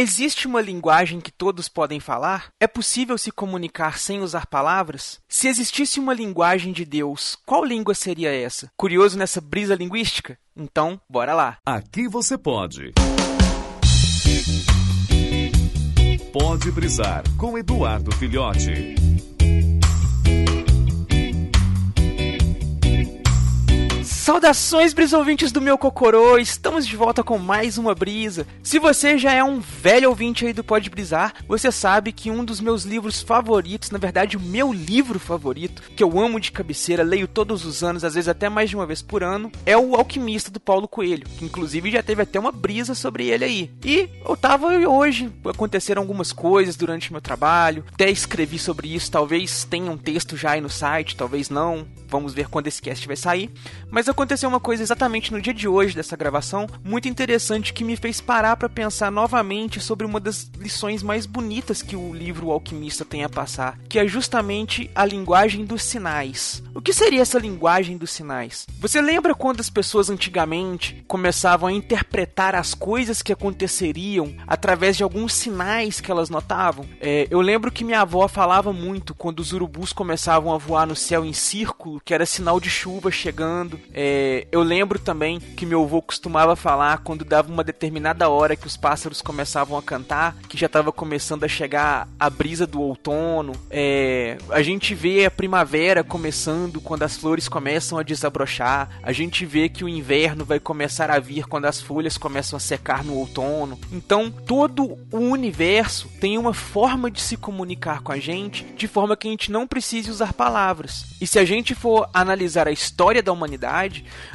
Existe uma linguagem que todos podem falar? É possível se comunicar sem usar palavras? Se existisse uma linguagem de Deus, qual língua seria essa? Curioso nessa brisa linguística? Então, bora lá. Aqui você pode. Pode brisar com Eduardo Filhote. Saudações, brisa ouvintes do meu Cocorô! Estamos de volta com mais uma brisa. Se você já é um velho ouvinte aí do Pode Brisar, você sabe que um dos meus livros favoritos, na verdade, o meu livro favorito, que eu amo de cabeceira, leio todos os anos, às vezes até mais de uma vez por ano, é O Alquimista do Paulo Coelho, que inclusive já teve até uma brisa sobre ele aí. E eu tava hoje, aconteceram algumas coisas durante meu trabalho, até escrevi sobre isso, talvez tenha um texto já aí no site, talvez não. Vamos ver quando esse cast vai sair. Mas aconteceu uma coisa exatamente no dia de hoje dessa gravação, muito interessante que me fez parar para pensar novamente sobre uma das lições mais bonitas que o livro o Alquimista tem a passar, que é justamente a linguagem dos sinais. O que seria essa linguagem dos sinais? Você lembra quando as pessoas antigamente começavam a interpretar as coisas que aconteceriam através de alguns sinais que elas notavam? É, eu lembro que minha avó falava muito quando os urubus começavam a voar no céu em círculo que era sinal de chuva chegando. É, eu lembro também que meu avô costumava falar quando dava uma determinada hora que os pássaros começavam a cantar, que já estava começando a chegar a brisa do outono. É, a gente vê a primavera começando quando as flores começam a desabrochar. A gente vê que o inverno vai começar a vir quando as folhas começam a secar no outono. Então, todo o universo tem uma forma de se comunicar com a gente de forma que a gente não precise usar palavras. E se a gente for analisar a história da humanidade,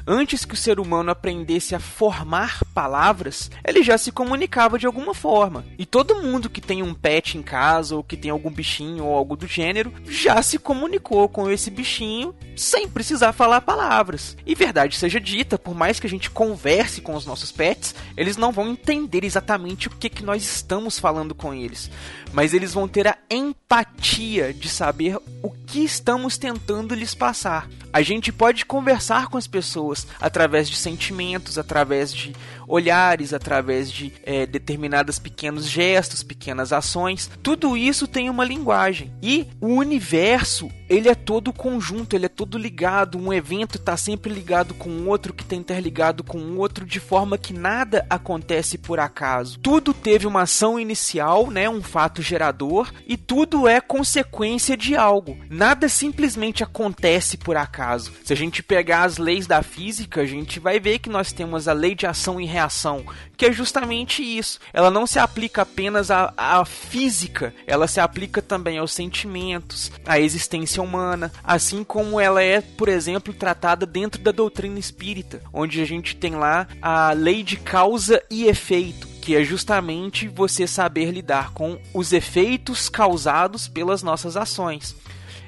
antes que o ser humano aprendesse a formar palavras, ele já se comunicava de alguma forma. E todo mundo que tem um pet em casa, ou que tem algum bichinho ou algo do gênero, já se comunicou com esse bichinho sem precisar falar palavras. E verdade seja dita, por mais que a gente converse com os nossos pets, eles não vão entender exatamente o que, que nós estamos falando com eles. Mas eles vão ter a empatia de saber o que estamos tentando lhes passar. A gente pode conversar com as pessoas através de sentimentos, através de olhares, através de é, determinados pequenos gestos, pequenas ações. Tudo isso tem uma linguagem. E o universo, ele é todo conjunto, ele é todo ligado. Um evento está sempre ligado com outro, que está interligado com outro, de forma que nada acontece por acaso. Tudo teve uma ação inicial, né, um fato gerador, e tudo é consequência de algo. Nada simplesmente acontece por acaso. Se a gente pegar as leis da física, a gente vai ver que nós temos a lei de ação e reação, que é justamente isso. Ela não se aplica apenas à, à física, ela se aplica também aos sentimentos, à existência humana, assim como ela é, por exemplo, tratada dentro da doutrina espírita, onde a gente tem lá a lei de causa e efeito que é justamente você saber lidar com os efeitos causados pelas nossas ações.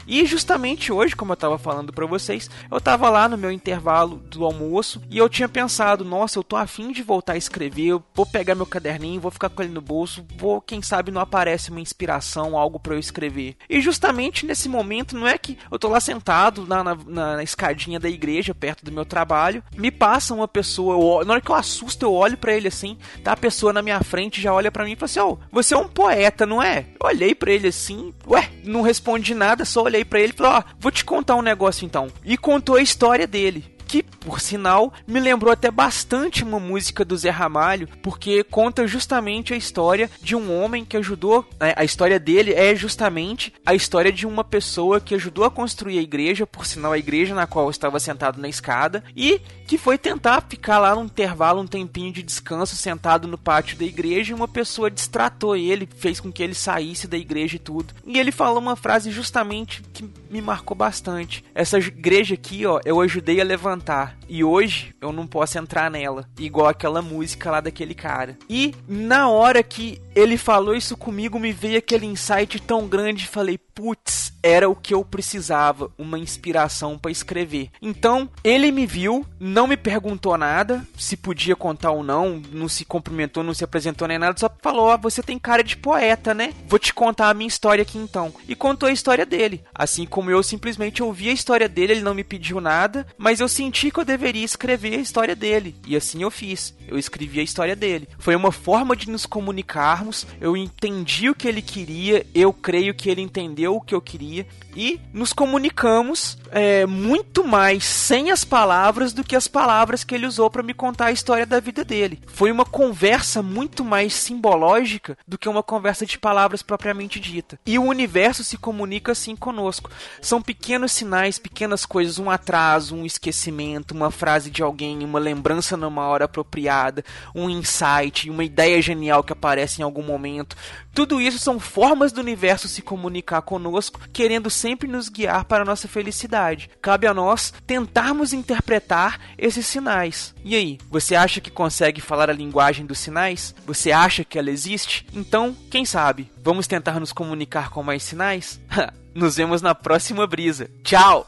E justamente hoje, como eu estava falando para vocês, eu estava lá no meu intervalo do almoço e eu tinha pensado, nossa, eu tô afim de voltar a escrever, eu vou pegar meu caderninho, vou ficar com ele no bolso, vou, quem sabe não aparece uma inspiração, algo para eu escrever. E justamente nesse momento, não é que eu tô lá sentado na, na, na escadinha da igreja, perto do meu trabalho, me passa uma pessoa, eu, na hora que eu assusto, eu olho para ele assim, tá a pessoa na minha frente já olha para mim e fala assim, ó, oh, você é um poeta, não é? Eu olhei para ele assim, ué, não respondi nada, só olhei para ele e falei: Ó, oh, vou te contar um negócio então. E contou a história dele que, por sinal, me lembrou até bastante uma música do Zé Ramalho, porque conta justamente a história de um homem que ajudou. Né, a história dele é justamente a história de uma pessoa que ajudou a construir a igreja, por sinal, a igreja na qual estava sentado na escada, e que foi tentar ficar lá num intervalo, um tempinho de descanso, sentado no pátio da igreja, e uma pessoa distratou ele, fez com que ele saísse da igreja e tudo. E ele falou uma frase justamente que me marcou bastante. Essa igreja aqui, ó, eu ajudei a levantar levantar. E hoje eu não posso entrar nela. Igual aquela música lá daquele cara. E na hora que ele falou isso comigo, me veio aquele insight tão grande. Falei, putz, era o que eu precisava, uma inspiração para escrever. Então, ele me viu, não me perguntou nada, se podia contar ou não, não se cumprimentou, não se apresentou nem nada, só falou: "Ó, você tem cara de poeta, né? Vou te contar a minha história aqui então". E contou a história dele. Assim como eu simplesmente ouvi a história dele, ele não me pediu nada, mas eu senti que eu deveria escrever a história dele. E assim eu fiz. Eu escrevi a história dele. Foi uma forma de nos comunicarmos. Eu entendi o que ele queria, eu creio que ele entendeu o que eu queria e nos comunicamos é, muito mais sem as palavras do que as palavras que ele usou para me contar a história da vida dele. Foi uma conversa muito mais simbológica do que uma conversa de palavras propriamente dita. E o universo se comunica assim conosco. São pequenos sinais, pequenas coisas, um atraso, um esquecimento, uma frase de alguém, uma lembrança numa hora apropriada, um insight, uma ideia genial que aparece em algum momento. Tudo isso são formas do universo se comunicar conosco, querendo sempre nos guiar para a nossa felicidade. Cabe a nós tentarmos interpretar esses sinais. E aí, você acha que consegue falar a linguagem dos sinais? Você acha que ela existe? Então, quem sabe, vamos tentar nos comunicar com mais sinais? Nos vemos na próxima brisa. Tchau!